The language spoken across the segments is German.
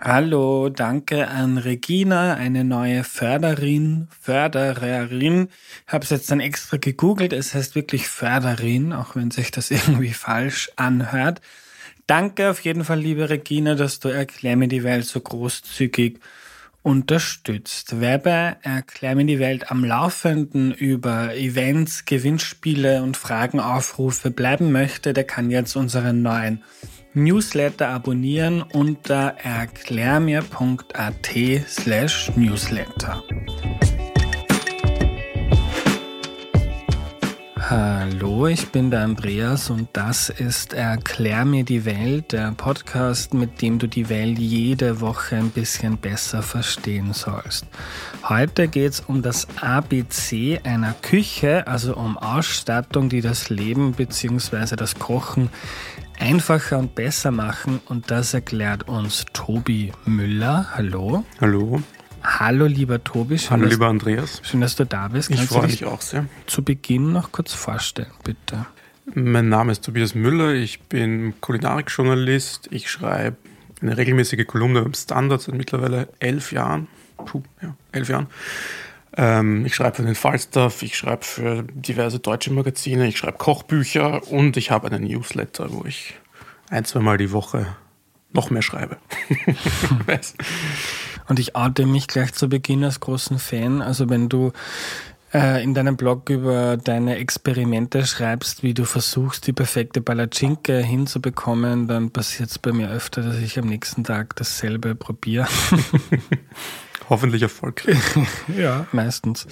Hallo, danke an Regina, eine neue Förderin, Fördererin. Habe es jetzt dann extra gegoogelt, es heißt wirklich Förderin, auch wenn sich das irgendwie falsch anhört. Danke auf jeden Fall, liebe Regina, dass du Erklär mir die Welt so großzügig unterstützt. Wer bei Erklär mir die Welt am Laufenden über Events, Gewinnspiele und Fragenaufrufe bleiben möchte, der kann jetzt unseren neuen Newsletter abonnieren unter erklärmir.at slash newsletter. Hallo, ich bin der Andreas und das ist Erklär mir die Welt, der Podcast, mit dem du die Welt jede Woche ein bisschen besser verstehen sollst. Heute geht es um das ABC einer Küche, also um Ausstattung, die das Leben bzw. das Kochen einfacher und besser machen und das erklärt uns Tobi Müller. Hallo. Hallo. Hallo lieber Tobi. Schön, Hallo lieber Andreas. Schön, dass du da bist. Kannst ich freue mich auch sehr. Zu Beginn noch kurz vorstellen, bitte. Mein Name ist Tobias Müller, ich bin Kulinarikjournalist. Ich schreibe eine regelmäßige Kolumne beim Standard seit mittlerweile elf Jahren. Puh, ja, elf Jahren. Ähm, ich schreibe für den Falstaff, ich schreibe für diverse deutsche Magazine, ich schreibe Kochbücher und ich habe einen Newsletter, wo ich ein, zwei Mal die Woche noch mehr schreibe. und ich oute mich gleich zu Beginn als großen Fan. Also wenn du äh, in deinem Blog über deine Experimente schreibst, wie du versuchst, die perfekte Palatschinke hinzubekommen, dann passiert es bei mir öfter, dass ich am nächsten Tag dasselbe probiere. Hoffentlich erfolgreich. ja, meistens.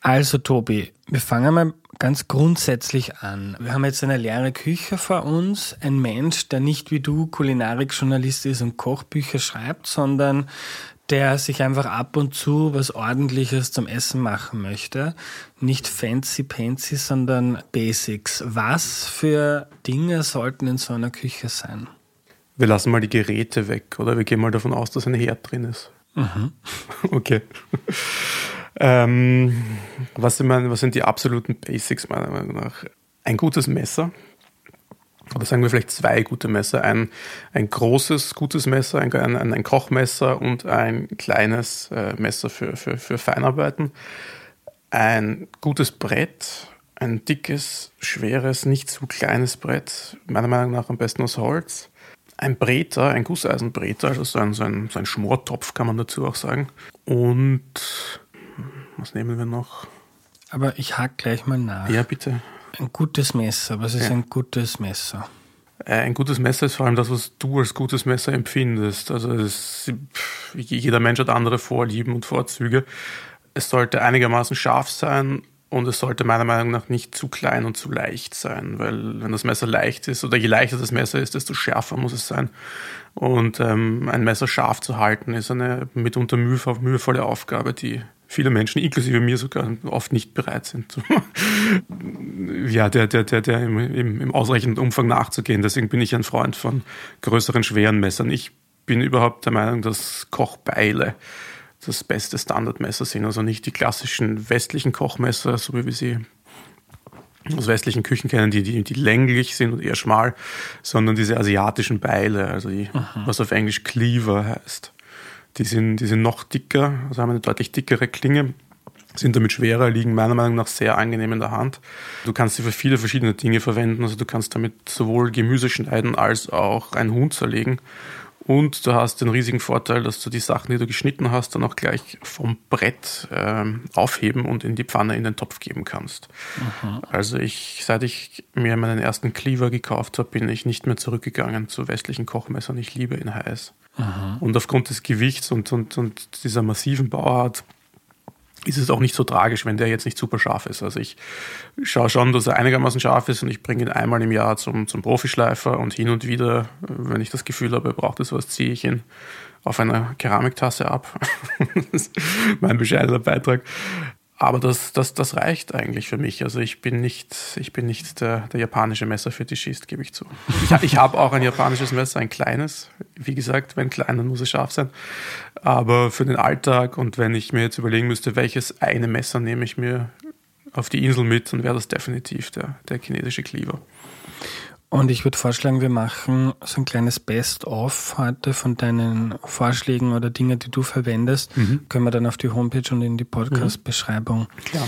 Also Tobi, wir fangen mal ganz grundsätzlich an. Wir haben jetzt eine leere Küche vor uns. Ein Mensch, der nicht wie du Kulinarikjournalist ist und Kochbücher schreibt, sondern der sich einfach ab und zu was Ordentliches zum Essen machen möchte. Nicht fancy pancy, sondern Basics. Was für Dinge sollten in so einer Küche sein? Wir lassen mal die Geräte weg, oder? Wir gehen mal davon aus, dass ein Herd drin ist. Mhm. Okay. ähm, was, sind meine, was sind die absoluten Basics meiner Meinung nach? Ein gutes Messer. Oder sagen wir vielleicht zwei gute Messer. Ein, ein großes, gutes Messer, ein, ein, ein Kochmesser und ein kleines äh, Messer für, für, für Feinarbeiten. Ein gutes Brett, ein dickes, schweres, nicht zu kleines Brett. Meiner Meinung nach am besten aus Holz ein Breter, ein Gusseisenbreter, also so ein, so, ein, so ein Schmortopf kann man dazu auch sagen. Und was nehmen wir noch? Aber ich hack gleich mal nach. Ja, bitte. Ein gutes Messer. Was ist ja. ein gutes Messer? Äh, ein gutes Messer ist vor allem das, was du als gutes Messer empfindest. Also es, jeder Mensch hat andere Vorlieben und Vorzüge. Es sollte einigermaßen scharf sein und es sollte meiner Meinung nach nicht zu klein und zu leicht sein, weil wenn das Messer leicht ist oder je leichter das Messer ist, desto schärfer muss es sein. Und ähm, ein Messer scharf zu halten, ist eine mitunter mühevolle Aufgabe, die viele Menschen, inklusive mir sogar, oft nicht bereit sind, ja, der, der, der, der im, im, im ausreichenden Umfang nachzugehen. Deswegen bin ich ein Freund von größeren, schweren Messern. Ich bin überhaupt der Meinung, dass Kochbeile das beste Standardmesser sind. Also nicht die klassischen westlichen Kochmesser, so wie wir sie aus westlichen Küchen kennen, die, die, die länglich sind und eher schmal, sondern diese asiatischen Beile, also die, was auf Englisch Cleaver heißt. Die sind, die sind noch dicker, also haben eine deutlich dickere Klinge, sind damit schwerer, liegen meiner Meinung nach sehr angenehm in der Hand. Du kannst sie für viele verschiedene Dinge verwenden, also du kannst damit sowohl Gemüse schneiden als auch ein Huhn zerlegen. Und du hast den riesigen Vorteil, dass du die Sachen, die du geschnitten hast, dann auch gleich vom Brett äh, aufheben und in die Pfanne in den Topf geben kannst. Mhm. Also ich, seit ich mir meinen ersten Cleaver gekauft habe, bin ich nicht mehr zurückgegangen zu westlichen Kochmessern. Ich liebe ihn heiß. Mhm. Und aufgrund des Gewichts und, und, und dieser massiven Bauart ist es auch nicht so tragisch, wenn der jetzt nicht super scharf ist. Also ich schaue schon, dass er einigermaßen scharf ist und ich bringe ihn einmal im Jahr zum, zum Profischleifer und hin und wieder, wenn ich das Gefühl habe, er braucht es was, ziehe ich ihn auf einer Keramiktasse ab. das ist mein bescheidener Beitrag. Aber das, das, das reicht eigentlich für mich. Also ich bin nicht, ich bin nicht der, der japanische Messerfetischist, gebe ich zu. Ich, ich habe auch ein japanisches Messer, ein kleines. Wie gesagt, wenn klein, dann muss es scharf sein. Aber für den Alltag und wenn ich mir jetzt überlegen müsste, welches eine Messer nehme ich mir auf die Insel mit, dann wäre das definitiv der, der chinesische Cleaver. Und ich würde vorschlagen, wir machen so ein kleines Best-of heute von deinen Vorschlägen oder Dingen, die du verwendest. Mhm. Können wir dann auf die Homepage und in die Podcast-Beschreibung mhm.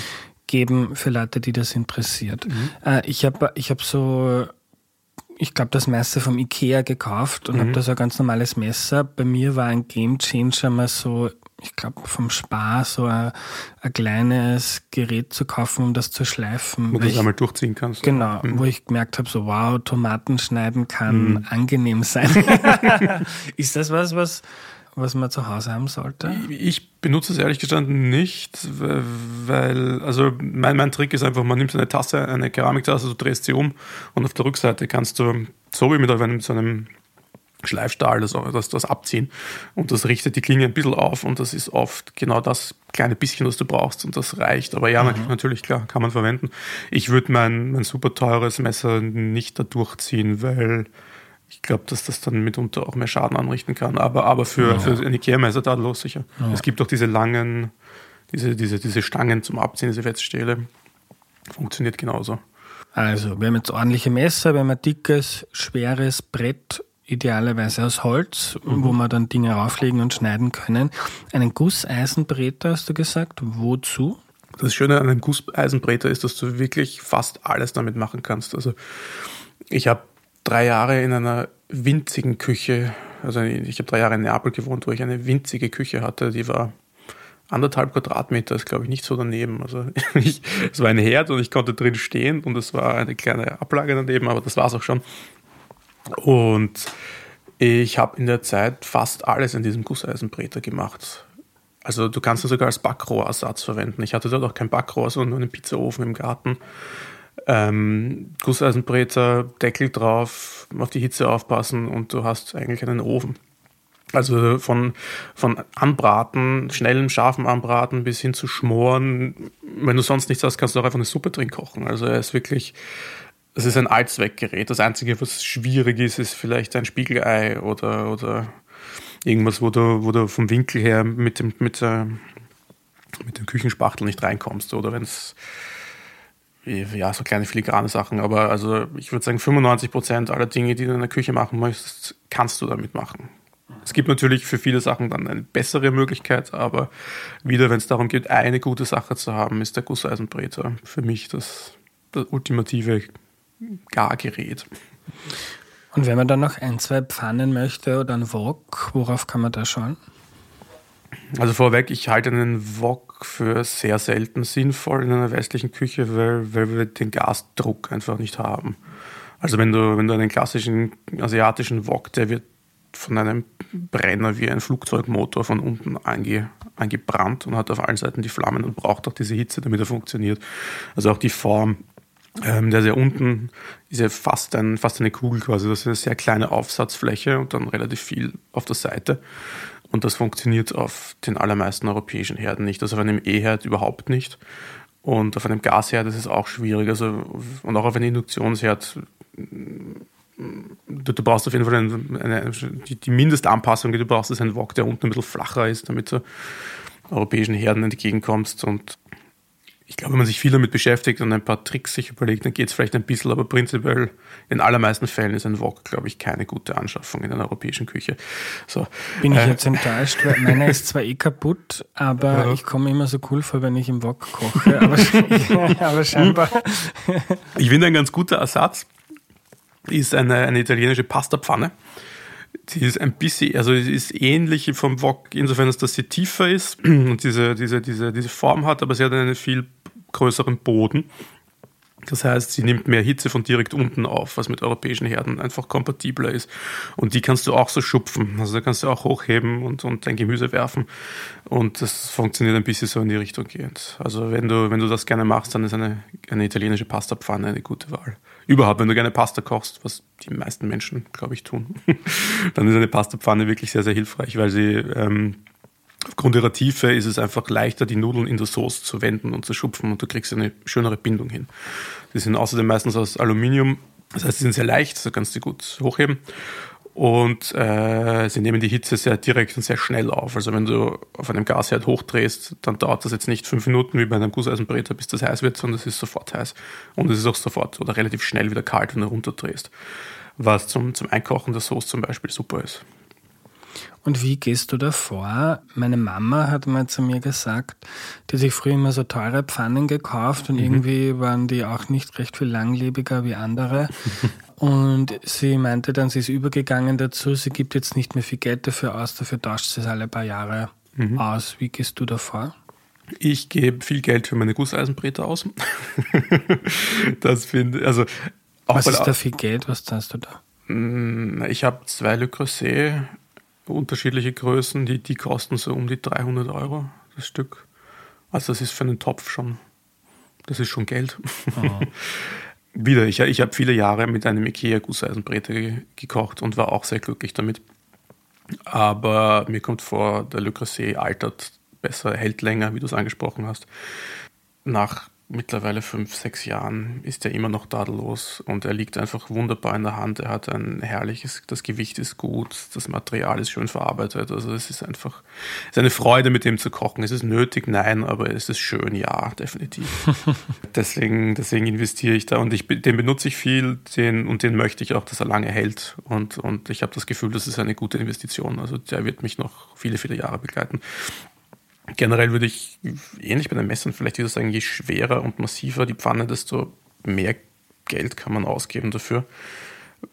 geben für Leute, die das interessiert. Mhm. Äh, ich habe ich hab so, ich glaube, das Messer vom Ikea gekauft und mhm. habe da so ein ganz normales Messer. Bei mir war ein Game Changer mal so ich glaube, vom Spar so ein, ein, kleines Gerät zu kaufen, um das zu schleifen. Wo du es einmal durchziehen kannst. Genau, mhm. wo ich gemerkt habe, so wow, Tomaten schneiden kann mhm. angenehm sein. Ist das was, was, was man zu Hause haben sollte? Ich benutze es ehrlich gestanden nicht, weil, also mein, mein Trick ist einfach, man nimmt eine Tasse, eine Keramiktasse, du drehst sie um und auf der Rückseite kannst du, so wie mit einem, so einem Schleifstahl, das, das, das abziehen. Und das richtet die Klinge ein bisschen auf und das ist oft genau das kleine bisschen, das du brauchst und das reicht. Aber ja, mhm. natürlich, klar, kann man verwenden. Ich würde mein, mein super teures Messer nicht da durchziehen, weil ich glaube, dass das dann mitunter auch mehr Schaden anrichten kann. Aber, aber für, ja. für ein Ikea-Messer da los sicher. Ja. Es gibt auch diese langen, diese, diese, diese Stangen zum Abziehen, diese Wetzstähle. Funktioniert genauso. Also, wir haben jetzt ordentliche Messer, wir haben ein dickes, schweres Brett idealerweise aus Holz, mhm. wo wir dann Dinge rauflegen und schneiden können. Einen Gusseisenbreter hast du gesagt. Wozu? Das Schöne an einem Gusseisenbreter ist, dass du wirklich fast alles damit machen kannst. Also ich habe drei Jahre in einer winzigen Küche, also ich habe drei Jahre in Neapel gewohnt, wo ich eine winzige Küche hatte, die war anderthalb Quadratmeter, ist glaube ich nicht so daneben. Also ich, es war ein Herd und ich konnte drin stehen und es war eine kleine Ablage daneben, aber das war es auch schon. Und ich habe in der Zeit fast alles in diesem Gusseisenbreter gemacht. Also du kannst es sogar als Backrohrersatz verwenden. Ich hatte dort auch kein Backrohr, sondern nur einen Pizzaofen im Garten. Ähm, Gusseisenbreter, Deckel drauf, auf die Hitze aufpassen und du hast eigentlich einen Ofen. Also von, von Anbraten, schnellem, scharfen Anbraten bis hin zu Schmoren. Wenn du sonst nichts hast, kannst du auch einfach eine Suppe drin kochen. Also er ist wirklich es ist ein Allzweckgerät. Das Einzige, was schwierig ist, ist vielleicht ein Spiegelei oder, oder irgendwas, wo du, wo du vom Winkel her mit dem, mit, der, mit dem Küchenspachtel nicht reinkommst. Oder wenn es ja, so kleine filigrane Sachen, aber also ich würde sagen, 95 Prozent aller Dinge, die du in der Küche machen möchtest, kannst du damit machen. Es gibt natürlich für viele Sachen dann eine bessere Möglichkeit, aber wieder, wenn es darum geht, eine gute Sache zu haben, ist der Gusseisenbreter für mich das, das ultimative Gargerät. Und wenn man dann noch ein, zwei Pfannen möchte oder einen Wok, worauf kann man da schauen? Also vorweg, ich halte einen Wok für sehr selten sinnvoll in einer westlichen Küche, weil, weil wir den Gasdruck einfach nicht haben. Also wenn du, wenn du einen klassischen asiatischen Wok, der wird von einem Brenner wie ein Flugzeugmotor von unten ange, angebrannt und hat auf allen Seiten die Flammen und braucht auch diese Hitze, damit er funktioniert. Also auch die Form ähm, der sehr unten ist ja fast, ein, fast eine Kugel quasi. Das ist eine sehr kleine Aufsatzfläche und dann relativ viel auf der Seite. Und das funktioniert auf den allermeisten europäischen Herden nicht. Also auf einem E-Herd überhaupt nicht. Und auf einem Gasherd ist es auch schwierig. Also, und auch auf einem Induktionsherd. Du, du brauchst auf jeden Fall eine, eine, die, die Mindestanpassung, die du brauchst, ist ein Wok, der unten ein bisschen flacher ist, damit du europäischen Herden entgegenkommst. Und ich glaube, wenn man sich viel damit beschäftigt und ein paar Tricks sich überlegt, dann geht es vielleicht ein bisschen, aber prinzipiell in allermeisten Fällen ist ein Wok, glaube ich, keine gute Anschaffung in einer europäischen Küche. So, Bin ich äh, jetzt enttäuscht, weil meiner ist zwar eh kaputt, aber ja. ich komme immer so cool vor, wenn ich im Wok koche, aber, aber scheinbar. Ich finde, ein ganz guter Ersatz ist eine, eine italienische Pastapfanne. Die ist ein bisschen, also sie ist ähnlich vom Wok, insofern, dass sie tiefer ist und diese, diese, diese, diese Form hat, aber sie hat eine viel größeren Boden. Das heißt, sie nimmt mehr Hitze von direkt unten auf, was mit europäischen Herden einfach kompatibler ist. Und die kannst du auch so schupfen. Also da kannst du auch hochheben und, und dein Gemüse werfen. Und das funktioniert ein bisschen so in die Richtung gehend. Also wenn du, wenn du das gerne machst, dann ist eine, eine italienische Pastapfanne eine gute Wahl. Überhaupt, wenn du gerne Pasta kochst, was die meisten Menschen, glaube ich, tun, dann ist eine Pastapfanne wirklich sehr, sehr hilfreich, weil sie ähm, Aufgrund ihrer Tiefe ist es einfach leichter, die Nudeln in der Soße zu wenden und zu schupfen und du kriegst eine schönere Bindung hin. Die sind außerdem meistens aus Aluminium, das heißt, sie sind sehr leicht, so kannst du gut hochheben. und äh, sie nehmen die Hitze sehr direkt und sehr schnell auf. Also wenn du auf einem Gasherd hochdrehst, dann dauert das jetzt nicht fünf Minuten wie bei einem Gusseisenbreter, bis das heiß wird, sondern es ist sofort heiß. Und es ist auch sofort oder relativ schnell wieder kalt, wenn du runterdrehst. Was zum, zum Einkochen der Soße zum Beispiel super ist. Und wie gehst du da vor? Meine Mama hat mal zu mir gesagt, die sich früher immer so teure Pfannen gekauft und mhm. irgendwie waren die auch nicht recht viel langlebiger wie andere. und sie meinte dann, sie ist übergegangen dazu, sie gibt jetzt nicht mehr viel Geld dafür aus, dafür tauscht sie es alle paar Jahre mhm. aus. Wie gehst du da vor? Ich gebe viel Geld für meine Gusseisenbreter aus. das finde also Was ist da viel Geld? Was zahlst du da? Mm, ich habe zwei Le Creuset unterschiedliche Größen, die, die kosten so um die 300 Euro das Stück. Also das ist für einen Topf schon, das ist schon Geld. Wieder, ich, ich habe viele Jahre mit einem Ikea Gusseisenbreter gekocht und war auch sehr glücklich damit. Aber mir kommt vor, der Le Creuset altert besser, hält länger, wie du es angesprochen hast. Nach mittlerweile fünf, sechs Jahren ist er immer noch tadellos und er liegt einfach wunderbar in der Hand. Er hat ein herrliches, das Gewicht ist gut, das Material ist schön verarbeitet. Also es ist einfach, es ist eine Freude, mit dem zu kochen. Es ist nötig, nein, aber es ist schön, ja, definitiv. deswegen, deswegen investiere ich da und ich, den benutze ich viel, den, und den möchte ich auch, dass er lange hält. Und, und ich habe das Gefühl, das ist eine gute Investition. Also der wird mich noch viele, viele Jahre begleiten. Generell würde ich ähnlich bei den Messern vielleicht wieder sagen, je schwerer und massiver die Pfanne, desto mehr Geld kann man ausgeben dafür.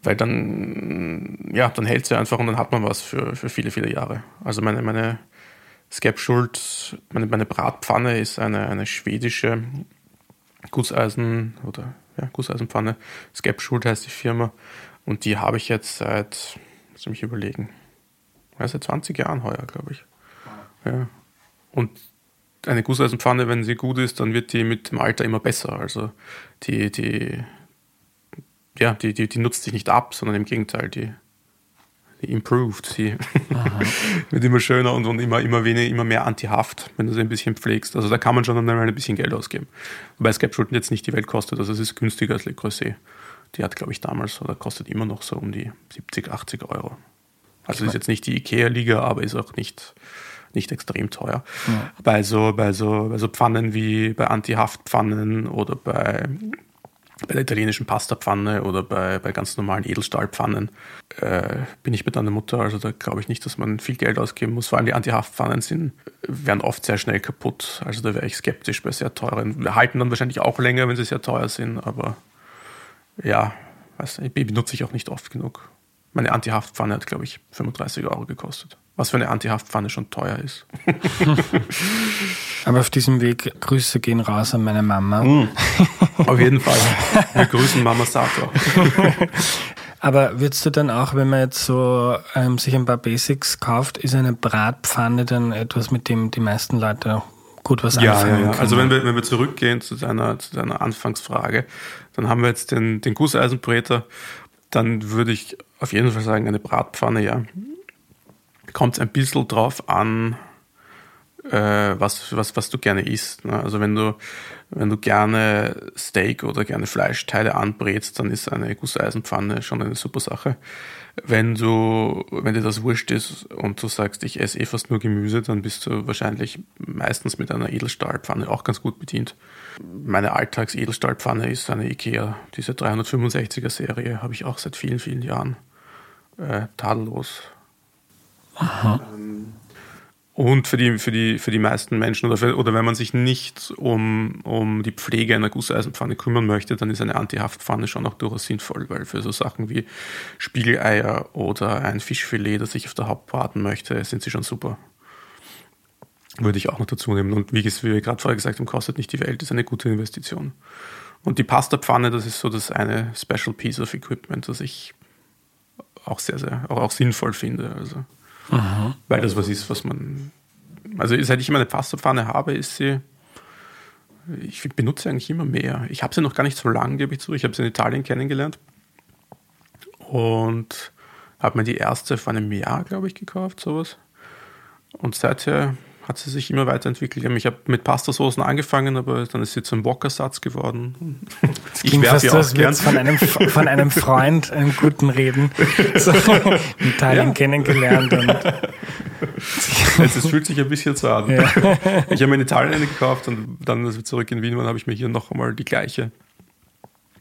Weil dann, ja, dann hält sie einfach und dann hat man was für, für viele, viele Jahre. Also meine, meine Skepschuld, meine, meine Bratpfanne ist eine, eine schwedische Gusseisen oder ja, Gusseisenpfanne. Skepschuld heißt die Firma. Und die habe ich jetzt seit, lass mich überlegen, ja, seit 20 Jahren heuer, glaube ich. Ja, und eine Gusseisenpfanne, wenn sie gut ist, dann wird die mit dem Alter immer besser. Also die, die, ja, die, die, die nutzt sich nicht ab, sondern im Gegenteil, die, die improved. Sie wird immer schöner und, und immer, immer, weniger, immer mehr antihaft, wenn du sie ein bisschen pflegst. Also da kann man schon einmal ein bisschen Geld ausgeben. Wobei Skepschulden jetzt nicht die Welt kostet, also es ist günstiger als Le Creuset. Die hat, glaube ich, damals oder kostet immer noch so um die 70, 80 Euro. Also ist jetzt nicht die Ikea-Liga, aber ist auch nicht nicht extrem teuer. Ja. Bei, so, bei, so, bei so Pfannen wie bei Anti-Haftpfannen oder bei, bei der italienischen Pastapfanne oder bei, bei ganz normalen Edelstahlpfannen äh, bin ich bei deiner Mutter. Also da glaube ich nicht, dass man viel Geld ausgeben muss. Vor allem die Anti-Haftpfannen sind, werden oft sehr schnell kaputt. Also da wäre ich skeptisch bei sehr teuren. Wir halten dann wahrscheinlich auch länger, wenn sie sehr teuer sind, aber ja, weiß nicht, benutze ich auch nicht oft genug. Meine Anti-Haftpfanne hat, glaube ich, 35 Euro gekostet. Was für eine Anti-Haftpfanne schon teuer ist. Aber auf diesem Weg Grüße gehen raus an meine Mama. Mm, auf jeden Fall. Wir grüßen Mama Sato. Aber würdest du dann auch, wenn man jetzt so ähm, sich ein paar Basics kauft, ist eine Bratpfanne dann etwas, mit dem die meisten Leute gut was ja, anfangen ja, ja. Können? Also wenn wir, wenn wir zurückgehen zu deiner, zu deiner Anfangsfrage, dann haben wir jetzt den, den Gusseisenbräter dann würde ich auf jeden Fall sagen, eine Bratpfanne, ja. Kommt ein bisschen drauf an, äh, was, was, was du gerne isst. Ne? Also wenn du, wenn du gerne Steak oder gerne Fleischteile anbrätst, dann ist eine Gusseisenpfanne schon eine super Sache. Wenn du, wenn dir das wurscht ist und du sagst, ich esse eh fast nur Gemüse, dann bist du wahrscheinlich meistens mit einer Edelstahlpfanne auch ganz gut bedient. Meine Alltags-Edelstahlpfanne ist eine Ikea, diese 365er Serie, habe ich auch seit vielen, vielen Jahren. Äh, tadellos. Aha. Ähm, und für die, für die, für die meisten Menschen oder, für, oder wenn man sich nicht um, um die Pflege einer Gusseisenpfanne kümmern möchte, dann ist eine Antihaftpfanne schon auch durchaus sinnvoll, weil für so Sachen wie Spiegeleier oder ein Fischfilet, das ich auf der Haut braten möchte, sind sie schon super. Würde ich auch noch dazu nehmen. Und wie, wie wir gerade vorher gesagt haben, kostet nicht die Welt, ist eine gute Investition. Und die Pastapfanne, das ist so das eine Special Piece of Equipment, das ich auch sehr, sehr, auch, auch sinnvoll finde. Also. Aha. Weil das was ist, was man. Also seit ich immer eine Pastapfanne habe, ist sie. Ich benutze eigentlich immer mehr. Ich habe sie noch gar nicht so lange, gebe ich zu. Ich habe sie in Italien kennengelernt. Und habe mir die erste vor einem Jahr, glaube ich, gekauft, sowas. Und seither hat sie sich immer weiterentwickelt. Ich habe mit Pastasoßen angefangen, aber dann ist sie zum Wok-Ersatz geworden. Ich werfe ja auch gern. Von einem, von einem Freund einen guten Reden so in Italien ja. kennengelernt. Und es fühlt sich ein bisschen so an. Ja. Ich habe mir in Italien eine gekauft und dann, als wir zurück in Wien waren, habe ich mir hier noch einmal die gleiche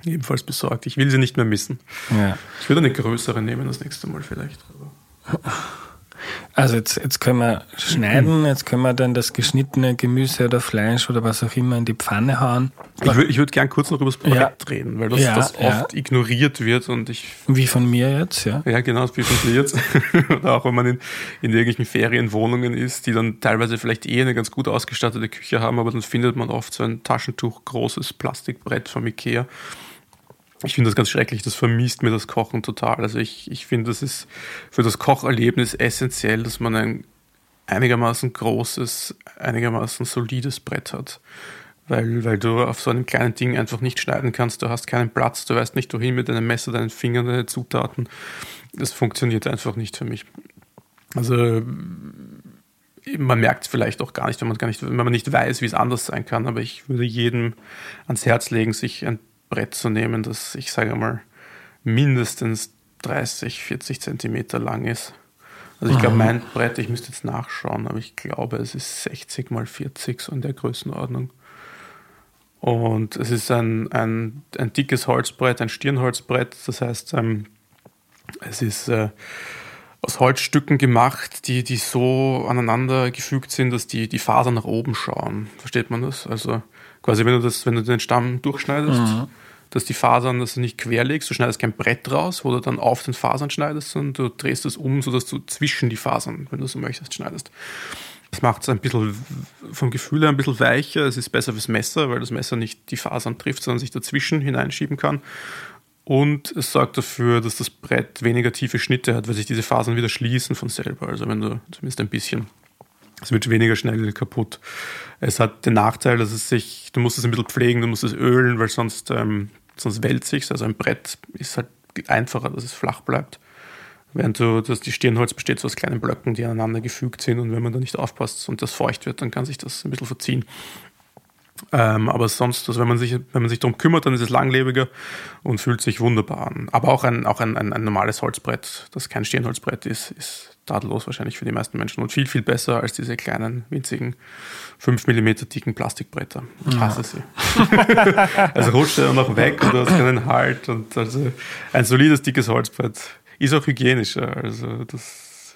ebenfalls besorgt. Ich will sie nicht mehr missen. Ja. Ich würde eine größere nehmen das nächste Mal vielleicht. Also jetzt, jetzt können wir schneiden, jetzt können wir dann das geschnittene Gemüse oder Fleisch oder was auch immer in die Pfanne hauen. Ich würde ich würd gern kurz noch über das Projekt ja. reden, weil das, ja, das oft ja. ignoriert wird und ich. Wie von mir jetzt, ja. Ja, genau, wie von dir jetzt. oder auch wenn man in, in irgendwelchen Ferienwohnungen ist, die dann teilweise vielleicht eh eine ganz gut ausgestattete Küche haben, aber dann findet man oft so ein Taschentuch großes Plastikbrett vom Ikea ich finde das ganz schrecklich, das vermisst mir das Kochen total. Also ich, ich finde, das ist für das Kocherlebnis essentiell, dass man ein einigermaßen großes, einigermaßen solides Brett hat. Weil, weil du auf so einem kleinen Ding einfach nicht schneiden kannst, du hast keinen Platz, du weißt nicht wohin mit deinem Messer, deinen Fingern, deine Zutaten. Das funktioniert einfach nicht für mich. Also man merkt es vielleicht auch gar nicht, wenn man gar nicht, wenn man nicht weiß, wie es anders sein kann. Aber ich würde jedem ans Herz legen, sich ein Brett zu nehmen, das ich sage mal mindestens 30, 40 Zentimeter lang ist. Also ich glaube, mein Brett, ich müsste jetzt nachschauen, aber ich glaube, es ist 60 mal 40, so in der Größenordnung. Und es ist ein, ein, ein dickes Holzbrett, ein Stirnholzbrett. Das heißt, ähm, es ist äh, aus Holzstücken gemacht, die, die so aneinander gefügt sind, dass die, die Fasern nach oben schauen. Versteht man das? Also Quasi, wenn du, das, wenn du den Stamm durchschneidest, mhm. dass die Fasern, dass du nicht quer legst, du schneidest kein Brett raus, wo du dann auf den Fasern schneidest, sondern du drehst es um, sodass du zwischen die Fasern, wenn du so möchtest, schneidest. Das macht es ein bisschen vom Gefühl her ein bisschen weicher. Es ist besser fürs Messer, weil das Messer nicht die Fasern trifft, sondern sich dazwischen hineinschieben kann. Und es sorgt dafür, dass das Brett weniger tiefe Schnitte hat, weil sich diese Fasern wieder schließen von selber. Also wenn du zumindest ein bisschen es wird weniger schnell kaputt. Es hat den Nachteil, dass es sich, du musst es ein bisschen pflegen, du musst es ölen, weil sonst, ähm, sonst wälzt sich Also ein Brett ist halt einfacher, dass es flach bleibt. Während du, dass die Stirnholz besteht so aus kleinen Blöcken, die aneinander gefügt sind und wenn man da nicht aufpasst und das feucht wird, dann kann sich das ein bisschen verziehen. Ähm, aber sonst, also wenn man sich, wenn man sich darum kümmert, dann ist es langlebiger und fühlt sich wunderbar an. Aber auch ein, auch ein, ein, ein normales Holzbrett, das kein Stirnholzbrett ist, ist tadellos wahrscheinlich für die meisten Menschen und viel, viel besser als diese kleinen, winzigen, 5 mm dicken Plastikbretter. Ich hasse sie. also rutscht er noch weg und du hast keinen Halt. Und also ein solides, dickes Holzbrett ist auch hygienischer. Also das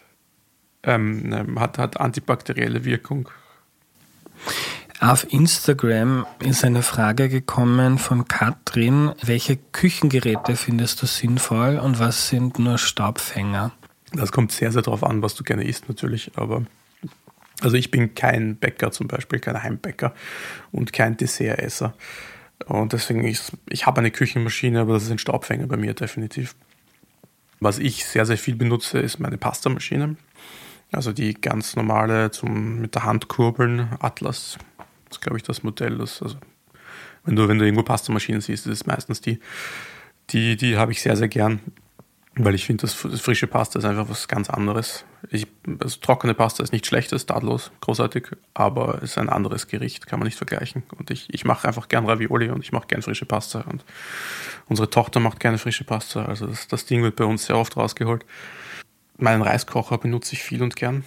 ähm, ähm hat, hat antibakterielle Wirkung. Auf Instagram ist eine Frage gekommen von Katrin. Welche Küchengeräte findest du sinnvoll und was sind nur Staubfänger? Das kommt sehr, sehr darauf an, was du gerne isst natürlich, aber also ich bin kein Bäcker zum Beispiel, kein Heimbäcker und kein Dessertesser. Und deswegen, ich, ich habe eine Küchenmaschine, aber das ist ein Staubfänger bei mir definitiv. Was ich sehr, sehr viel benutze, ist meine Pastamaschine. Also die ganz normale zum mit der Hand kurbeln, Atlas. Das ist, glaube ich, das Modell. Das, also, wenn du, wenn du irgendwo Pastamaschinen siehst, ist meistens die. Die, die habe ich sehr, sehr gern. Weil ich finde, das, frische Pasta ist einfach was ganz anderes. Ich, also trockene Pasta ist nicht schlecht, ist tadellos, großartig, aber es ist ein anderes Gericht, kann man nicht vergleichen. Und ich, ich mache einfach gern Ravioli und ich mache gern frische Pasta. Und unsere Tochter macht gerne frische Pasta, also das, das Ding wird bei uns sehr oft rausgeholt. Meinen Reiskocher benutze ich viel und gern.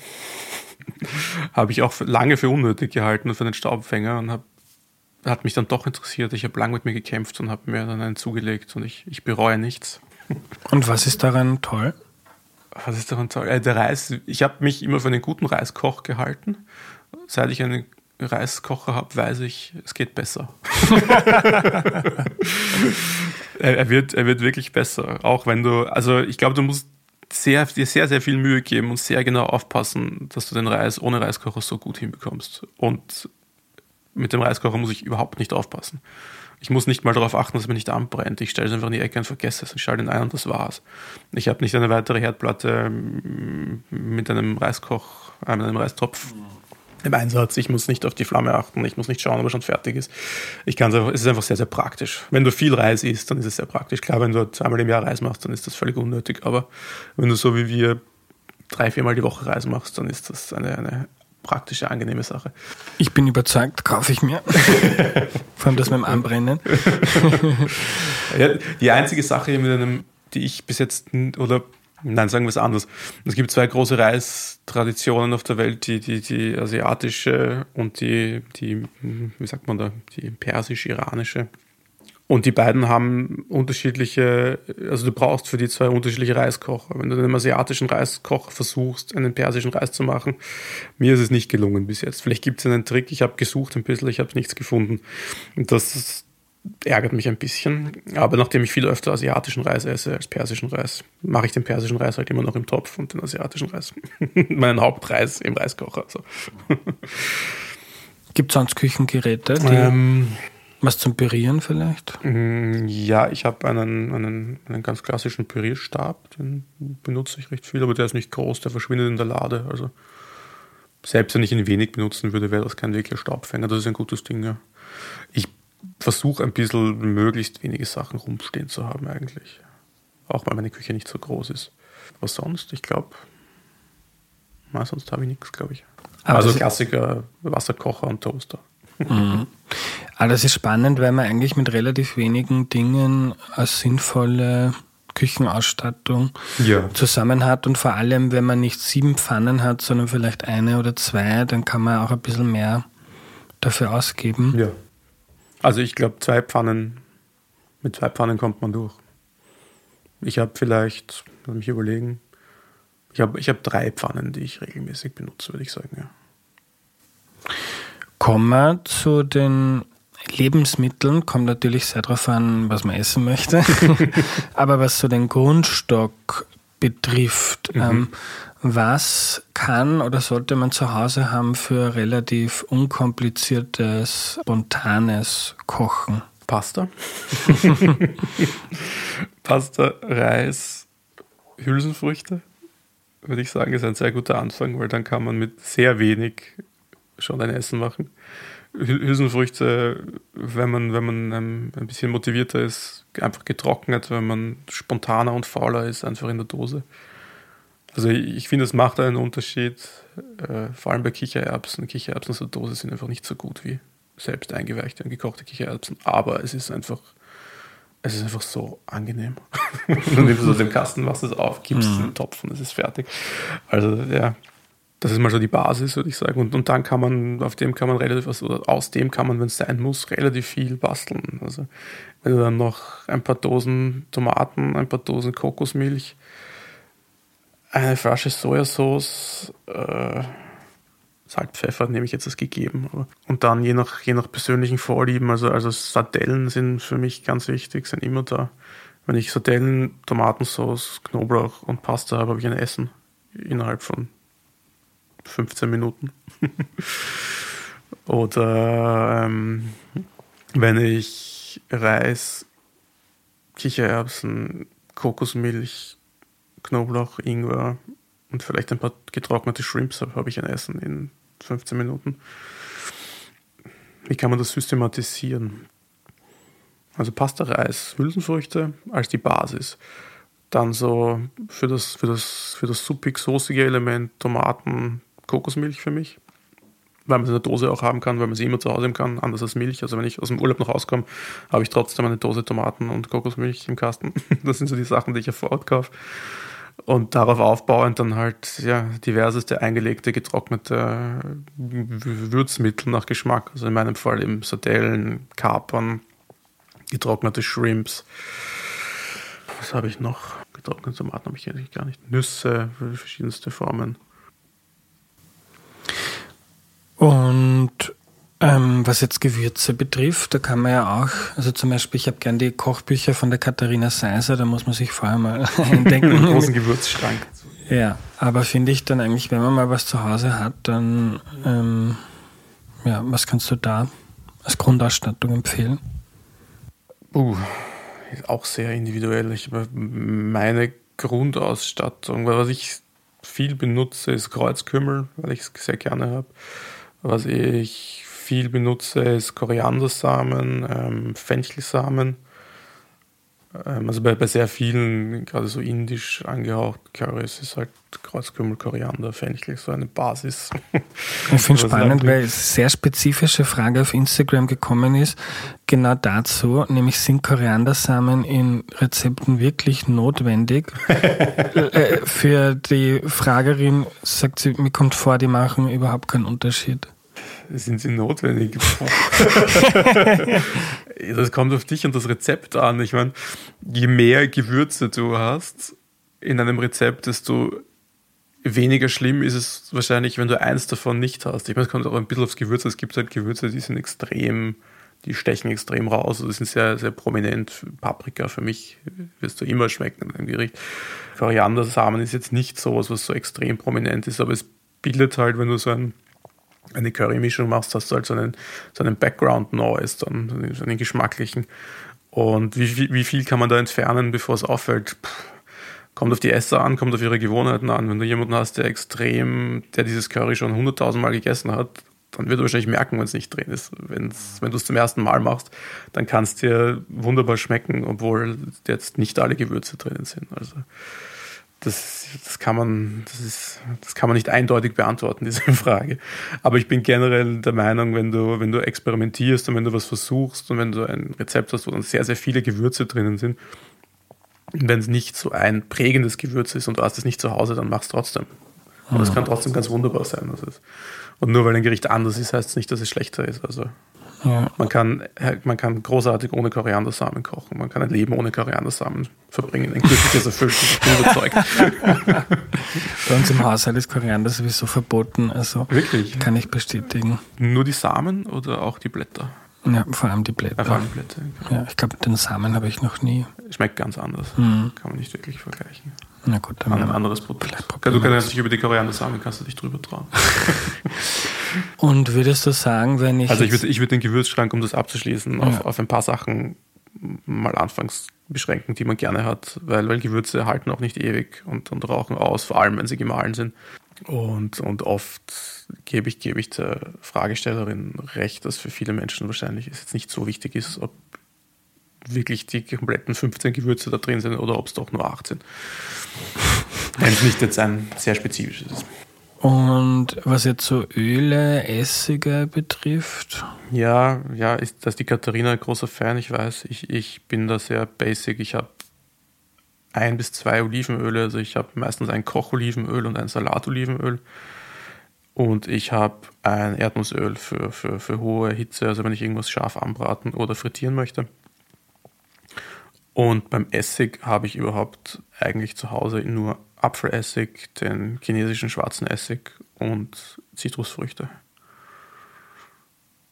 habe ich auch lange für unnötig gehalten und für den Staubfänger und habe hat mich dann doch interessiert. Ich habe lange mit mir gekämpft und habe mir dann einen zugelegt und ich, ich bereue nichts. Und was ist daran toll? Was ist daran toll? Äh, der Reis, ich habe mich immer für einen guten Reiskoch gehalten. Seit ich einen Reiskocher habe, weiß ich, es geht besser. er, wird, er wird wirklich besser. Auch wenn du, also ich glaube, du musst sehr, dir sehr, sehr viel Mühe geben und sehr genau aufpassen, dass du den Reis ohne Reiskocher so gut hinbekommst. Und mit dem Reiskocher muss ich überhaupt nicht aufpassen. Ich muss nicht mal darauf achten, dass mir nicht anbrennt. Ich stelle es einfach in die Ecke und vergesse es. Ich schalte ihn ein und das war's. Ich habe nicht eine weitere Herdplatte mm, mit einem Reiskoch, äh, mit einem Reistopf im Einsatz. Ich muss nicht auf die Flamme achten. Ich muss nicht schauen, ob er schon fertig ist. Ich kann es einfach, es ist einfach sehr, sehr praktisch. Wenn du viel Reis isst, dann ist es sehr praktisch. Klar, wenn du zweimal im Jahr Reis machst, dann ist das völlig unnötig. Aber wenn du so wie wir drei, viermal die Woche Reis machst, dann ist das eine, eine praktische, angenehme Sache. Ich bin überzeugt, kaufe ich mir. Vor allem das mit dem Anbrennen. ja, die einzige Sache, mit einem, die ich bis jetzt, oder nein, sagen wir es anders. Es gibt zwei große Reistraditionen auf der Welt, die, die, die asiatische und die, die, wie sagt man da, die persisch-iranische. Und die beiden haben unterschiedliche, also du brauchst für die zwei unterschiedliche Reiskocher. Wenn du einen asiatischen Reiskocher versuchst, einen persischen Reis zu machen, mir ist es nicht gelungen bis jetzt. Vielleicht gibt es einen Trick, ich habe gesucht ein bisschen, ich habe nichts gefunden. Und das ärgert mich ein bisschen. Aber nachdem ich viel öfter asiatischen Reis esse als persischen Reis, mache ich den persischen Reis halt immer noch im Topf und den asiatischen Reis, meinen Hauptreis im Reiskocher. So. Gibt es sonst Küchengeräte? Ähm, was zum Pürieren vielleicht? Mm, ja, ich habe einen, einen, einen ganz klassischen Pürierstab, den benutze ich recht viel, aber der ist nicht groß, der verschwindet in der Lade. Also selbst wenn ich ihn wenig benutzen würde, wäre das kein wirklicher Staubfänger. Das ist ein gutes Ding, ja. Ich versuche ein bisschen möglichst wenige Sachen rumstehen zu haben eigentlich. Auch weil meine Küche nicht so groß ist. Was sonst? Ich glaube, sonst habe ich nichts, glaube ich. Aber also Klassiker, Wasserkocher und Toaster. Mhm. Aber das ist spannend, weil man eigentlich mit relativ wenigen Dingen eine sinnvolle Küchenausstattung ja. zusammen hat und vor allem, wenn man nicht sieben Pfannen hat, sondern vielleicht eine oder zwei, dann kann man auch ein bisschen mehr dafür ausgeben. Ja. Also ich glaube, zwei Pfannen, mit zwei Pfannen kommt man durch. Ich habe vielleicht, lass mich überlegen, ich habe ich hab drei Pfannen, die ich regelmäßig benutze, würde ich sagen, ja. Kommen wir zu den Lebensmitteln. Kommt natürlich sehr darauf an, was man essen möchte. Aber was so den Grundstock betrifft, mhm. ähm, was kann oder sollte man zu Hause haben für relativ unkompliziertes, spontanes Kochen? Pasta. Pasta, Reis, Hülsenfrüchte, würde ich sagen, ist ein sehr guter Anfang, weil dann kann man mit sehr wenig schon ein Essen machen. Hülsenfrüchte, wenn man, wenn man ähm, ein bisschen motivierter ist, einfach getrocknet, wenn man spontaner und fauler ist, einfach in der Dose. Also ich, ich finde, es macht einen Unterschied, äh, vor allem bei Kichererbsen. Kichererbsen aus der Dose sind einfach nicht so gut wie selbst eingeweichte und gekochte Kichererbsen, aber es ist einfach, es ist einfach so angenehm. du nimmst es aus dem Kasten, machst es auf, gibst es in den mhm. Topf und es ist fertig. Also ja, das ist mal so die Basis, würde ich sagen. Und, und dann kann man, auf dem kann man relativ, also, aus dem kann man, wenn es sein muss, relativ viel basteln. Also wenn du dann noch ein paar Dosen Tomaten, ein paar Dosen Kokosmilch, eine Flasche Sojasauce, äh, Salz, nehme ich jetzt als gegeben. Und dann je nach, je nach persönlichen Vorlieben, also, also Sardellen sind für mich ganz wichtig, sind immer da. Wenn ich Sardellen, Tomatensauce, Knoblauch und Pasta habe, habe ich ein Essen innerhalb von 15 Minuten. Oder ähm, wenn ich Reis, Kichererbsen, Kokosmilch, Knoblauch, Ingwer und vielleicht ein paar getrocknete Shrimps habe, habe ich ein Essen in 15 Minuten. Wie kann man das systematisieren? Also Pasta, Reis, Hülsenfrüchte als die Basis. Dann so für das, für das, für das suppig-soßige Element Tomaten, Kokosmilch für mich. Weil man sie in der Dose auch haben kann, weil man sie immer zu Hause haben kann, anders als Milch. Also wenn ich aus dem Urlaub noch rauskomme, habe ich trotzdem eine Dose Tomaten und Kokosmilch im Kasten. Das sind so die Sachen, die ich ja vor Ort kaufe. Und darauf aufbauend dann halt ja, diverseste eingelegte, getrocknete Würzmittel nach Geschmack. Also in meinem Fall eben Sardellen, Kapern, getrocknete Shrimps. Was habe ich noch? Getrocknete Tomaten habe ich eigentlich gar nicht. Nüsse, verschiedenste Formen. Und ähm, was jetzt Gewürze betrifft, da kann man ja auch, also zum Beispiel, ich habe gern die Kochbücher von der Katharina Seiser, da muss man sich vorher mal eindenken. Einen großen Gewürzschrank. Ja, aber finde ich dann eigentlich, wenn man mal was zu Hause hat, dann, ähm, ja, was kannst du da als Grundausstattung empfehlen? Uh, ist auch sehr individuell. Ich meine Grundausstattung, was ich viel benutze, ist Kreuzkümmel, weil ich es sehr gerne habe. Was ich viel benutze, ist Koriandersamen, ähm, Fenchelsamen, Ähm, also bei, bei sehr vielen, gerade so indisch angehaucht Currys, ist halt Kreuzkümmel, Koriander, Fenchel so eine Basis. Ich finde es spannend, weil es sehr spezifische Frage auf Instagram gekommen ist, genau dazu, nämlich sind Koriandersamen in Rezepten wirklich notwendig? Äh, für die Fragerin sagt sie, mir kommt vor, die machen überhaupt keinen Unterschied sind sie notwendig? das kommt auf dich und das Rezept an. Ich meine, je mehr Gewürze du hast in einem Rezept, desto weniger schlimm ist es wahrscheinlich, wenn du eins davon nicht hast. Ich meine, es kommt auch ein bisschen aufs Gewürz. Es gibt halt Gewürze, die sind extrem, die stechen extrem raus. Also die sind sehr, sehr prominent. Paprika für mich wirst du immer schmecken in einem Gericht. Koriandersamen ist jetzt nicht sowas, was so extrem prominent ist, aber es bildet halt, wenn du so ein eine Curry-Mischung machst, hast du halt so einen, so einen Background Noise, dann so einen geschmacklichen. Und wie, wie viel kann man da entfernen, bevor es auffällt? Puh, kommt auf die Esser an, kommt auf ihre Gewohnheiten an. Wenn du jemanden hast, der extrem, der dieses Curry schon hunderttausend Mal gegessen hat, dann wird er wahrscheinlich merken, wenn es nicht drin ist. Wenn's, wenn du es zum ersten Mal machst, dann kann es dir wunderbar schmecken, obwohl jetzt nicht alle Gewürze drin sind. Also das, das, kann man, das, ist, das kann man nicht eindeutig beantworten, diese Frage. Aber ich bin generell der Meinung, wenn du, wenn du experimentierst und wenn du was versuchst und wenn du ein Rezept hast, wo dann sehr, sehr viele Gewürze drinnen sind, und wenn es nicht so ein prägendes Gewürz ist und du hast es nicht zu Hause, dann mach es trotzdem. Aber es kann trotzdem ganz wunderbar sein. Und nur weil ein Gericht anders ist, heißt es nicht, dass es schlechter ist. Also ja. Man, kann, man kann großartig ohne Koriandersamen kochen. Man kann ein Leben ohne Koriandersamen verbringen. Ein glückliches, erfülltes, ich bin überzeugt. Bei uns im Haushalt ist Koriander sowieso verboten. Also Wirklich? Kann ich bestätigen. Nur die Samen oder auch die Blätter? Ja, vor allem die Blätter. Ja, vor allem Blätter. Genau. Ja, ich glaube, den Samen habe ich noch nie. Schmeckt ganz anders. Mhm. Kann man nicht wirklich vergleichen. Na gut, dann ein anderes Produkt. Du kannst dich über die Koriander-Samen kannst du dich drüber trauen. Und würdest du sagen, wenn ich. Also ich würde ich würd den Gewürzschrank, um das abzuschließen, ja. auf, auf ein paar Sachen mal anfangs beschränken, die man gerne hat, weil, weil Gewürze halten auch nicht ewig und, und rauchen aus, vor allem wenn sie gemahlen sind. Und, und oft gebe ich, gebe ich der Fragestellerin recht, dass für viele Menschen wahrscheinlich es jetzt nicht so wichtig ist, ob wirklich die kompletten 15 Gewürze da drin sind oder ob es doch nur 18. Wenn es nicht jetzt ein sehr spezifisches ist. Und was jetzt so Öle, Essige betrifft? Ja, ja, ist das die Katharina ein großer Fan, ich weiß. Ich, ich bin da sehr basic. Ich habe ein bis zwei Olivenöle. Also ich habe meistens ein Kocholivenöl und ein Salatolivenöl. Und ich habe ein Erdnussöl für, für, für hohe Hitze, also wenn ich irgendwas scharf anbraten oder frittieren möchte. Und beim Essig habe ich überhaupt eigentlich zu Hause nur Apfelessig, den chinesischen schwarzen Essig und Zitrusfrüchte.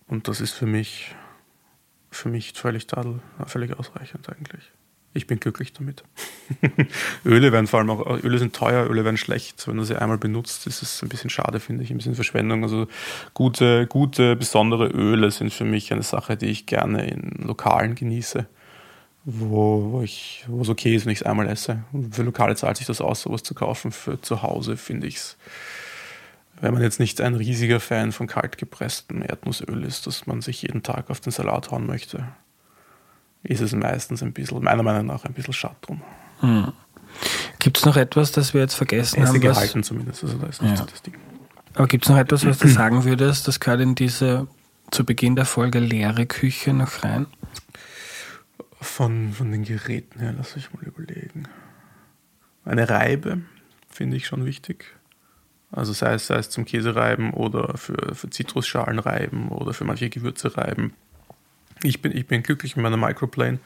Und das ist für mich, für mich völlig, tadel, völlig ausreichend eigentlich. Ich bin glücklich damit. Öle werden vor allem auch, Öle sind teuer, Öle werden schlecht. Wenn du sie einmal benutzt, ist es ein bisschen schade, finde ich, ein bisschen Verschwendung. Also gute, gute, besondere Öle sind für mich eine Sache, die ich gerne in Lokalen genieße wo, wo, ich, wo es okay ist, wenn ich es einmal esse. Und für Lokale zahlt sich das aus, sowas zu kaufen. Für zu Hause finde ich es, wenn man jetzt nicht ein riesiger Fan von kaltgepresstem Erdnussöl ist, dass man sich jeden Tag auf den Salat hauen möchte, ist es meistens ein bisschen, meiner Meinung nach, ein bisschen schade drum. Hm. Gibt es noch etwas, das wir jetzt vergessen Essige haben? Essige zumindest, also da ist nicht ja. so das Ding. Aber gibt es noch etwas, was du sagen würdest, das gehört in diese zu Beginn der Folge leere Küche noch rein? Von, von den Geräten her, lass ich mal überlegen. Eine Reibe finde ich schon wichtig. Also sei es, sei es zum Käsereiben oder für, für Zitrusschalen reiben oder für manche Gewürze reiben. Ich bin, ich bin glücklich mit meiner Microplane.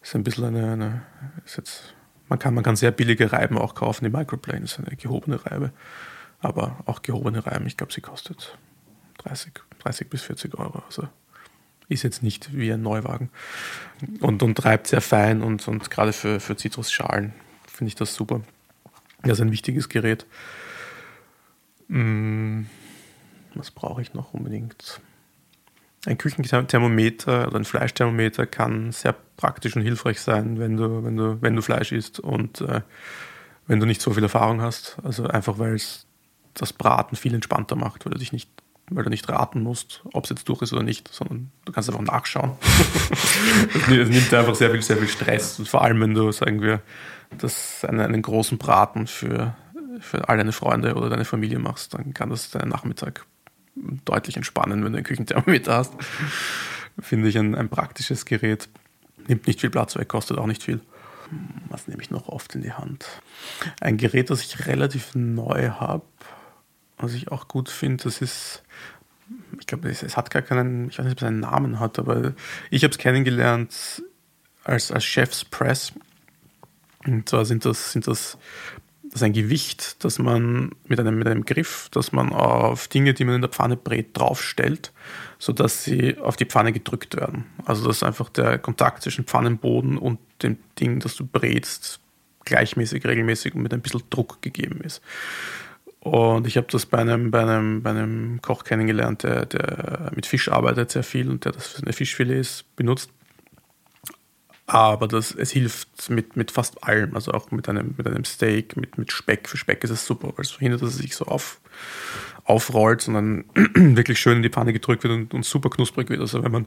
Ist ein bisschen eine, eine ist jetzt, man kann, man kann sehr billige Reiben auch kaufen. Die Microplane ist eine gehobene Reibe. Aber auch gehobene Reiben, ich glaube, sie kostet 30, 30 bis 40 Euro. Also ist jetzt nicht wie ein Neuwagen. Und, und treibt sehr fein und, und gerade für, für Zitrusschalen finde ich das super. Das ist ein wichtiges Gerät. Hm, was brauche ich noch unbedingt? Ein Küchenthermometer oder ein Fleischthermometer kann sehr praktisch und hilfreich sein, wenn du, wenn du, wenn du Fleisch isst und äh, wenn du nicht so viel Erfahrung hast. Also einfach weil es das Braten viel entspannter macht, weil du dich nicht weil du nicht raten musst, ob es jetzt durch ist oder nicht, sondern du kannst einfach nachschauen. das nimmt einfach sehr viel, sehr viel Stress. Und vor allem, wenn du, sagen wir, das einen, einen großen Braten für, für all deine Freunde oder deine Familie machst, dann kann das deinen Nachmittag deutlich entspannen, wenn du einen Küchenthermometer hast. Finde ich ein, ein praktisches Gerät. Nimmt nicht viel Platz weg, kostet auch nicht viel. Was nehme ich noch oft in die Hand? Ein Gerät, das ich relativ neu habe, was ich auch gut finde, das ist, ich glaube, es, es, hat gar keinen, ich weiß nicht, ob es einen Namen hat, aber ich habe es kennengelernt als, als Chef's Press. Und zwar sind das, sind das, das ein Gewicht, das man mit einem, mit einem Griff, das man auf Dinge, die man in der Pfanne brät, draufstellt, sodass sie auf die Pfanne gedrückt werden. Also dass einfach der Kontakt zwischen Pfannenboden und dem Ding, das du brätst, gleichmäßig, regelmäßig und mit ein bisschen Druck gegeben ist. Und ich habe das bei einem, bei, einem, bei einem Koch kennengelernt, der, der mit Fisch arbeitet sehr viel und der das für seine Fischfilets benutzt. Aber das, es hilft mit, mit fast allem, also auch mit einem, mit einem Steak, mit, mit Speck. Für Speck ist es super, weil es verhindert, dass es sich so auf, aufrollt, sondern wirklich schön in die Pfanne gedrückt wird und, und super knusprig wird. Also wenn man,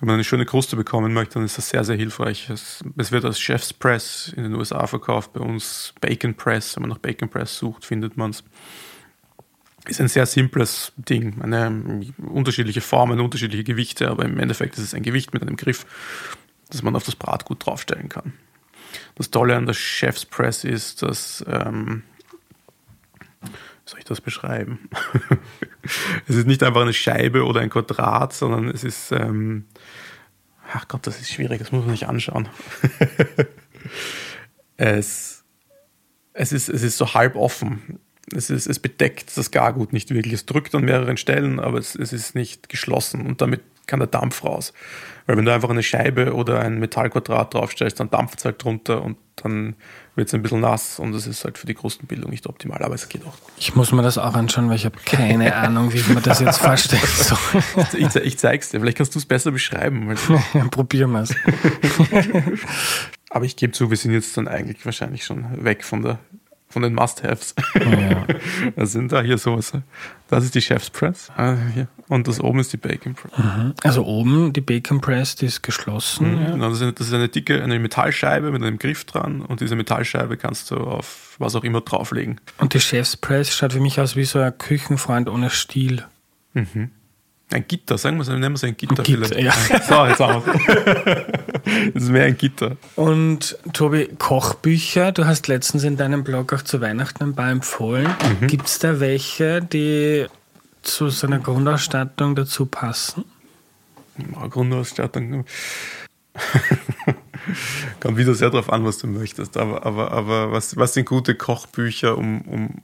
wenn man eine schöne Kruste bekommen möchte, dann ist das sehr, sehr hilfreich. Es, es, wird als Chef's Press in den USA verkauft, bei uns Bacon Press. Wenn man nach Bacon Press sucht, findet man es. Ist ein sehr simples Ding, eine unterschiedliche Formen, unterschiedliche Gewichte, aber im Endeffekt ist es ein Gewicht mit einem Griff das man auf das Bratgut draufstellen kann. Das Tolle an der Chef's Press ist, dass, ähm, soll ich das beschreiben? es ist nicht einfach eine Scheibe oder ein Quadrat, sondern es ist, ähm, ach Gott, das ist schwierig, das muss man sich anschauen. es, es, ist, es ist so halb offen. Es, ist, es bedeckt das Gargut nicht wirklich. Es drückt an mehreren Stellen, aber es, es ist nicht geschlossen und damit kann der Dampf raus. Weil wenn du einfach eine Scheibe oder ein Metallquadrat draufstellst, dann dampft es halt drunter und dann wird es ein bisschen nass und das ist halt für die Krustenbildung nicht optimal, aber es geht auch. Ich muss mir das auch anschauen, weil ich habe keine Ahnung, wie ich mir das jetzt vorstellen soll. ich, ich zeig's dir, vielleicht kannst du es besser beschreiben. ja, probieren wir es. aber ich gebe zu, wir sind jetzt dann eigentlich wahrscheinlich schon weg von der von den Must-Haves. Ja. Was sind da hier sowas? Das ist die Chef's Press. Ah, Und das oben ist die Bacon Press. Mhm. Also oben die Bacon Press, die ist geschlossen. Mhm. Ja. Genau, das, ist eine, dicke, eine Metallscheibe mit einem Griff dran und diese Metallscheibe kannst du auf was auch immer drauflegen. Und die Chef's Press schaut für mich aus wie so ein Küchenfreund ohne Stiel. Mhm. Ein Gitter, sagen wir es, nennen wir es ein Gitter, ein Gitter. Ja. So, jetzt es. Das ist mehr ein Gitter. Und Tobi, Kochbücher, du hast letztens in deinem Blog auch zu Weihnachten ein paar empfohlen. Mhm. Gibt es da welche, die zu so einer Grundausstattung dazu passen? Ja, Grundausstattung. Kommt wieder sehr darauf an, was du möchtest. Aber, aber, aber was, was sind gute Kochbücher, um, um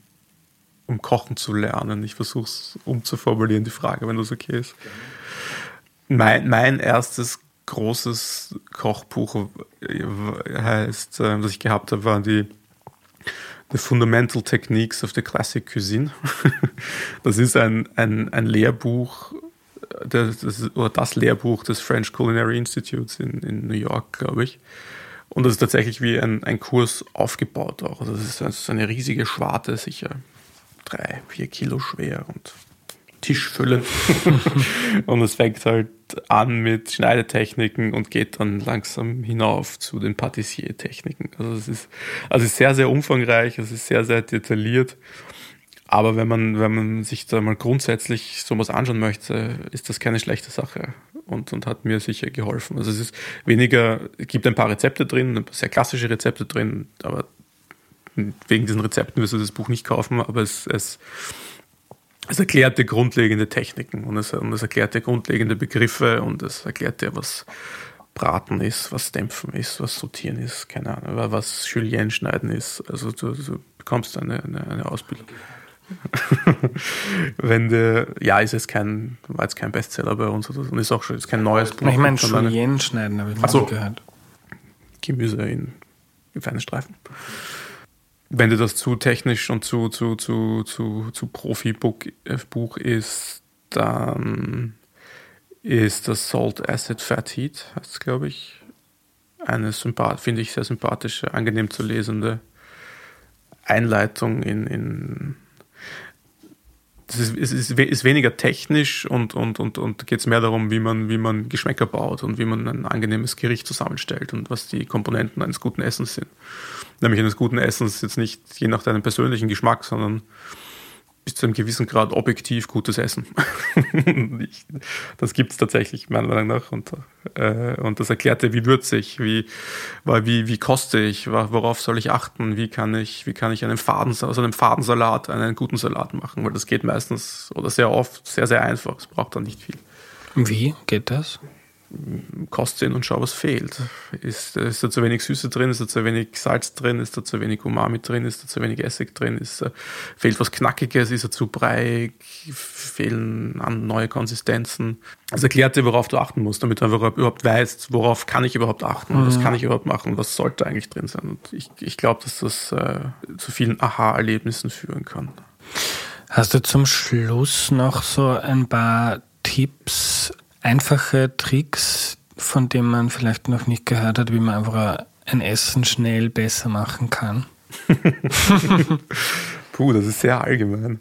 um Kochen zu lernen. Ich versuche es umzuformulieren, die Frage, wenn das okay ist. Mein, mein erstes großes Kochbuch heißt, äh, das ich gehabt habe, waren die The Fundamental Techniques of the Classic Cuisine. Das ist ein, ein, ein Lehrbuch, das, das, oder das Lehrbuch des French Culinary Institutes in, in New York, glaube ich. Und das ist tatsächlich wie ein, ein Kurs aufgebaut auch. Also das ist eine riesige Schwarte, sicher drei, vier Kilo schwer und tischfüllend. und es fängt halt an mit Schneidetechniken und geht dann langsam hinauf zu den Patissier-Techniken. Also es ist, also sehr, sehr umfangreich, es ist sehr, sehr detailliert. Aber wenn man, wenn man sich da mal grundsätzlich sowas anschauen möchte, ist das keine schlechte Sache und, und hat mir sicher geholfen. Also es ist weniger, es gibt ein paar Rezepte drin, sehr klassische Rezepte drin, aber wegen diesen Rezepten wirst du das Buch nicht kaufen, aber es, es, es erklärt dir grundlegende Techniken und es, und es erklärt dir grundlegende Begriffe und es erklärt dir, was Braten ist, was Dämpfen ist, was Sortieren ist, keine Ahnung, was Julienne schneiden ist. Also du, du bekommst eine, eine, eine Ausbildung. Wenn der, ja, ist jetzt kein, war jetzt kein Bestseller bei uns und ist auch schon ist kein neues Buch. Ich meine, Julienne schneiden habe ich mal so. gehört. Gemüse in, in feine Streifen wenn dir das zu technisch und zu, zu, zu, zu, zu Profi-Buch ist, dann ist das Salt Acid Fat Heat, heißt es, glaube ich. Eine finde ich, sehr sympathische, angenehm zu lesende Einleitung in, in es ist, ist, ist weniger technisch und, und, und, und geht es mehr darum, wie man, wie man Geschmäcker baut und wie man ein angenehmes Gericht zusammenstellt und was die Komponenten eines guten Essens sind. Nämlich eines guten Essens jetzt nicht je nach deinem persönlichen Geschmack, sondern bis zu einem gewissen Grad objektiv gutes Essen. das gibt es tatsächlich, meiner Meinung nach. Und, äh, und das erklärte, wie würzig, wie, wie, wie koste ich, worauf soll ich achten, wie kann ich, wie kann ich einen Faden, aus einem Fadensalat einen guten Salat machen, weil das geht meistens oder sehr oft sehr, sehr einfach. Es braucht dann nicht viel. Wie geht das? Koste ihn und schau, was fehlt. Ist, ist da zu wenig Süße drin, ist da zu wenig Salz drin, ist da zu wenig Umami drin, ist da zu wenig Essig drin, ist, uh, fehlt was Knackiges, ist er zu breiig, fehlen an neue Konsistenzen. Das erklärt dir, worauf du achten musst, damit du einfach überhaupt weißt, worauf kann ich überhaupt achten, mhm. was kann ich überhaupt machen, was sollte eigentlich drin sein. Und ich, ich glaube, dass das äh, zu vielen Aha-Erlebnissen führen kann. Hast du zum Schluss noch so ein paar Tipps, einfache Tricks, von denen man vielleicht noch nicht gehört hat, wie man einfach ein Essen schnell besser machen kann? Puh, das ist sehr allgemein.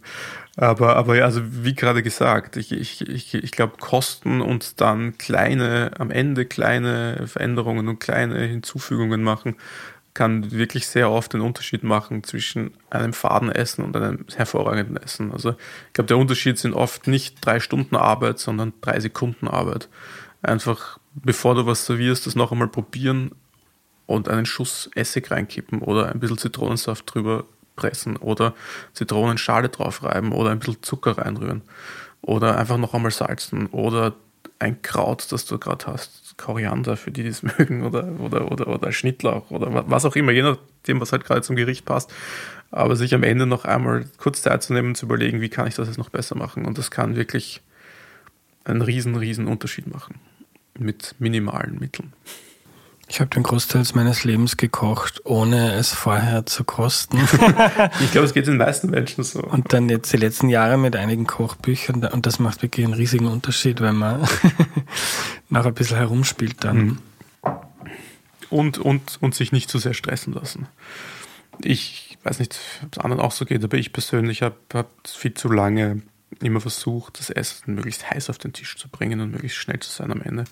Aber, aber ja, also wie gerade gesagt, ich, ich, ich, ich glaube, Kosten und dann kleine, am Ende kleine Veränderungen und kleine Hinzufügungen machen, kann wirklich sehr oft den Unterschied machen zwischen einem faden Essen und einem hervorragenden Essen. Also ich glaube, der Unterschied sind oft nicht drei Stunden Arbeit, sondern drei Sekunden Arbeit. Einfach bevor du was servierst, das noch einmal probieren und einen Schuss Essig reinkippen oder ein bisschen Zitronensaft drüber pressen oder Zitronenschale draufreiben oder ein bisschen Zucker reinrühren oder einfach noch einmal salzen oder ein Kraut, das du gerade hast, Koriander, für die, die es mögen, oder, oder, oder, oder Schnittlauch oder was auch immer, je nachdem, was halt gerade zum Gericht passt. Aber sich am Ende noch einmal kurz Zeit zu nehmen, zu überlegen, wie kann ich das jetzt noch besser machen. Und das kann wirklich einen riesen, riesen Unterschied machen. Mit minimalen Mitteln. Ich habe den Großteil meines Lebens gekocht, ohne es vorher zu kosten. ich glaube, es geht den meisten Menschen so. Und dann jetzt die letzten Jahre mit einigen Kochbüchern und das macht wirklich einen riesigen Unterschied, wenn man noch ein bisschen herumspielt dann. Mhm. Und, und, und sich nicht zu sehr stressen lassen. Ich weiß nicht, ob es anderen auch so geht, aber ich persönlich habe hab viel zu lange immer versucht, das Essen möglichst heiß auf den Tisch zu bringen und möglichst schnell zu sein am Ende.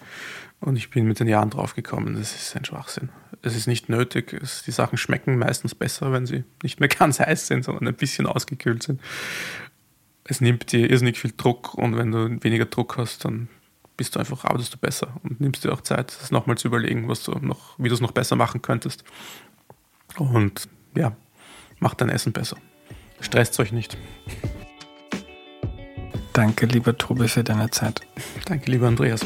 Und ich bin mit den Jahren draufgekommen, das ist ein Schwachsinn. Es ist nicht nötig. Es, die Sachen schmecken meistens besser, wenn sie nicht mehr ganz heiß sind, sondern ein bisschen ausgekühlt sind. Es nimmt dir irrsinnig viel Druck und wenn du weniger Druck hast, dann bist du einfach, arbeitest du besser und nimmst dir auch Zeit, das nochmal zu überlegen, was du noch, wie du es noch besser machen könntest. Und ja, macht dein Essen besser. Stresst euch nicht. Danke, lieber Tobi, für deine Zeit. Danke, lieber Andreas.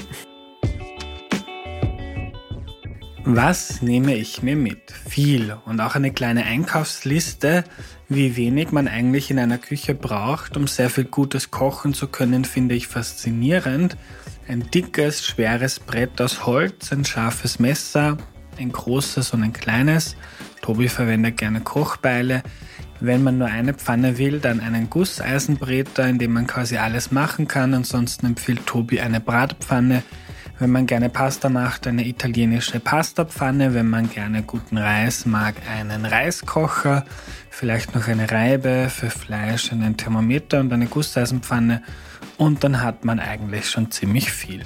Was nehme ich mir mit? Viel und auch eine kleine Einkaufsliste, wie wenig man eigentlich in einer Küche braucht, um sehr viel Gutes kochen zu können, finde ich faszinierend. Ein dickes, schweres Brett aus Holz, ein scharfes Messer, ein großes und ein kleines. Tobi verwendet gerne Kochbeile. Wenn man nur eine Pfanne will, dann einen Gusseisenbreter, in dem man quasi alles machen kann. Ansonsten empfiehlt Tobi eine Bratpfanne. Wenn man gerne Pasta macht, eine italienische Pastapfanne. Wenn man gerne guten Reis mag, einen Reiskocher. Vielleicht noch eine Reibe für Fleisch, einen Thermometer und eine Gusseisenpfanne. Und dann hat man eigentlich schon ziemlich viel.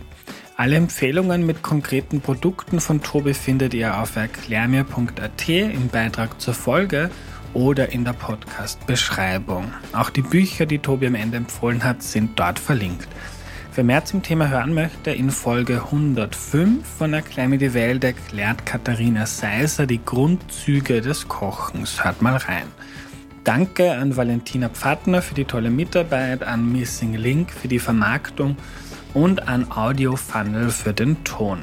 Alle Empfehlungen mit konkreten Produkten von Tobi findet ihr auf erklärmir.at im Beitrag zur Folge oder in der Podcast-Beschreibung. Auch die Bücher, die Tobi am Ende empfohlen hat, sind dort verlinkt. Wer mehr zum Thema hören möchte, in Folge 105 von Erklär mir die Welt erklärt Katharina Seiser die Grundzüge des Kochens. Hört mal rein. Danke an Valentina Pfattner für die tolle Mitarbeit, an Missing Link für die Vermarktung und an Audio Funnel für den Ton.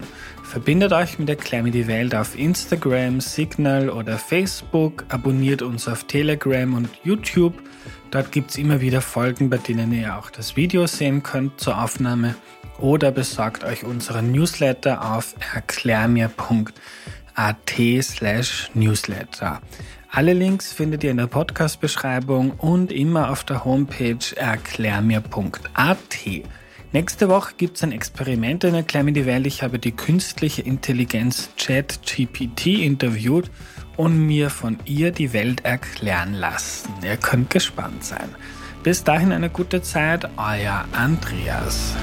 Verbindet euch mit mir die Welt auf Instagram, Signal oder Facebook, abonniert uns auf Telegram und YouTube. Dort gibt es immer wieder Folgen, bei denen ihr auch das Video sehen könnt zur Aufnahme oder besorgt euch unseren Newsletter auf erklärmir.at slash newsletter. Alle Links findet ihr in der Podcast-Beschreibung und immer auf der Homepage erklärmir.at. Nächste Woche gibt es ein Experiment in mir die Welt. Ich habe die künstliche Intelligenz ChatGPT interviewt und mir von ihr die Welt erklären lassen. Ihr könnt gespannt sein. Bis dahin eine gute Zeit, euer Andreas.